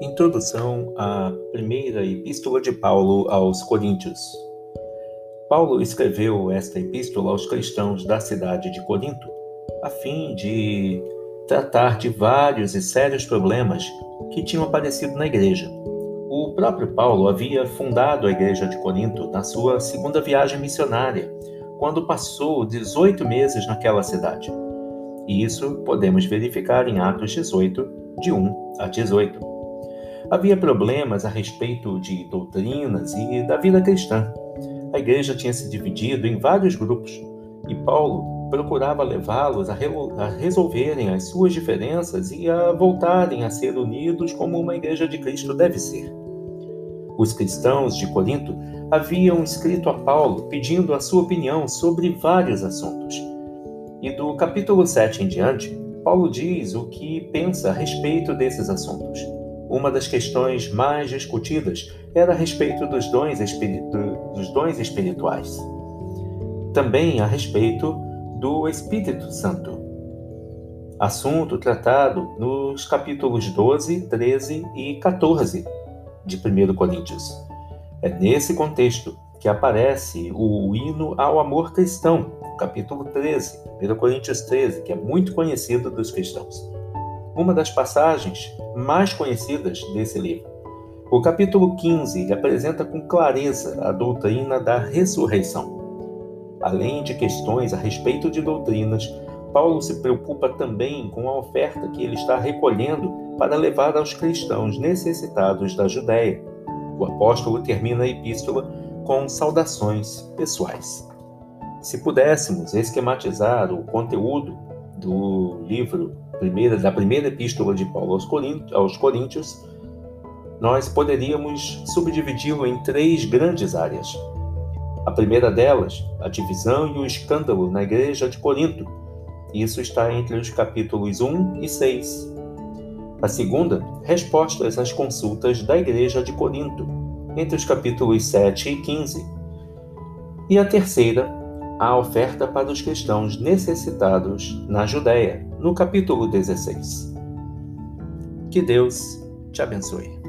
Introdução à primeira epístola de Paulo aos Coríntios. Paulo escreveu esta epístola aos cristãos da cidade de Corinto, a fim de tratar de vários e sérios problemas que tinham aparecido na igreja. O próprio Paulo havia fundado a igreja de Corinto na sua segunda viagem missionária, quando passou 18 meses naquela cidade. E isso podemos verificar em Atos 18, de 1 a 18. Havia problemas a respeito de doutrinas e da vida cristã. A igreja tinha se dividido em vários grupos e Paulo procurava levá-los a, a, resolverem as suas diferenças e a voltarem a ser unidos como uma igreja de Cristo deve ser. Os cristãos de Corinto haviam escrito a Paulo pedindo a sua opinião sobre vários assuntos. E do capítulo 7 em diante, Paulo diz o que pensa a respeito desses assuntos. Uma das questões mais discutidas era a respeito dos dons, dos dons espirituais. Também a respeito do Espírito Santo. Assunto tratado nos capítulos 12, 13 e 14 de 1 Coríntios. É nesse contexto que aparece o hino ao amor cristão, capítulo 13, 1 Coríntios 13, que é muito conhecido dos cristãos uma das passagens mais conhecidas desse livro. O capítulo 15 apresenta com clareza a doutrina da ressurreição. Além de questões a respeito de doutrinas, Paulo se preocupa também com a oferta que ele está recolhendo para levar aos cristãos necessitados da Judéia. O apóstolo termina a epístola com saudações pessoais. Se pudéssemos esquematizar o conteúdo do livro primeira, da primeira epístola de Paulo aos Coríntios, aos Coríntios, nós poderíamos subdividi-lo em três grandes áreas. A primeira delas, a divisão e o escândalo na igreja de Corinto. Isso está entre os capítulos 1 e 6. A segunda, respostas às consultas da igreja de Corinto, entre os capítulos 7 e 15. E a terceira, a oferta para os cristãos necessitados na Judéia, no capítulo 16. Que Deus te abençoe.